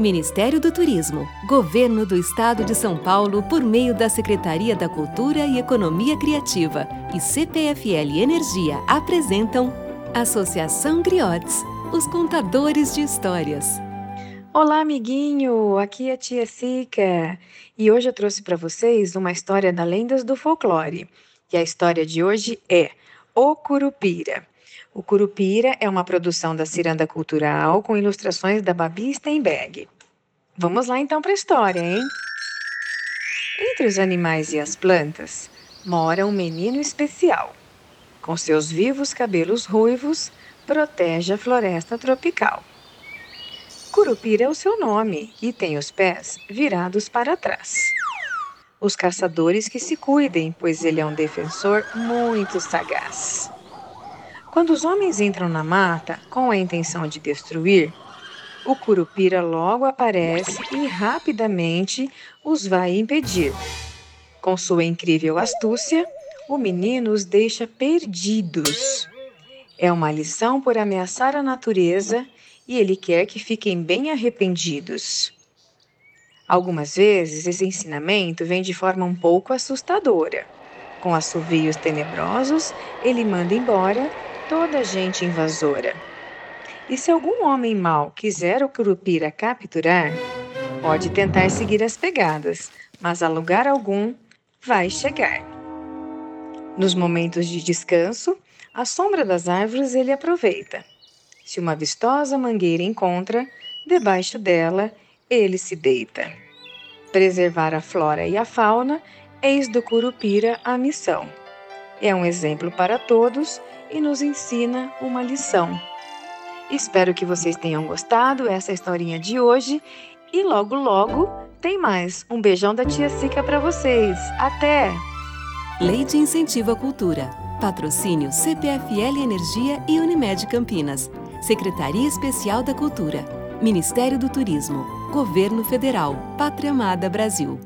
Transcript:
Ministério do Turismo, Governo do Estado de São Paulo, por meio da Secretaria da Cultura e Economia Criativa e CPFL Energia apresentam Associação Griotes, os contadores de histórias. Olá, amiguinho! Aqui é a Tia Sica e hoje eu trouxe para vocês uma história da Lendas do Folclore. E a história de hoje é O Curupira. O Curupira é uma produção da Ciranda Cultural com ilustrações da Babi Steinberg. Vamos lá então para a história, hein? Entre os animais e as plantas mora um menino especial. Com seus vivos cabelos ruivos, protege a floresta tropical. Curupira é o seu nome e tem os pés virados para trás. Os caçadores que se cuidem, pois ele é um defensor muito sagaz. Quando os homens entram na mata com a intenção de destruir, o curupira logo aparece e rapidamente os vai impedir. Com sua incrível astúcia, o menino os deixa perdidos. É uma lição por ameaçar a natureza e ele quer que fiquem bem arrependidos. Algumas vezes esse ensinamento vem de forma um pouco assustadora. Com assovios tenebrosos, ele manda embora toda gente invasora. E se algum homem mau quiser o Curupira capturar, pode tentar seguir as pegadas, mas a lugar algum vai chegar. Nos momentos de descanso, a sombra das árvores ele aproveita. Se uma vistosa mangueira encontra, debaixo dela ele se deita. Preservar a flora e a fauna, eis do Curupira a missão. É um exemplo para todos e nos ensina uma lição. Espero que vocês tenham gostado essa historinha de hoje e logo logo tem mais. Um beijão da tia Sica para vocês. Até! Lei de Incentivo à Cultura. Patrocínio CPFL Energia e Unimed Campinas. Secretaria Especial da Cultura. Ministério do Turismo. Governo Federal. Pátria Amada Brasil.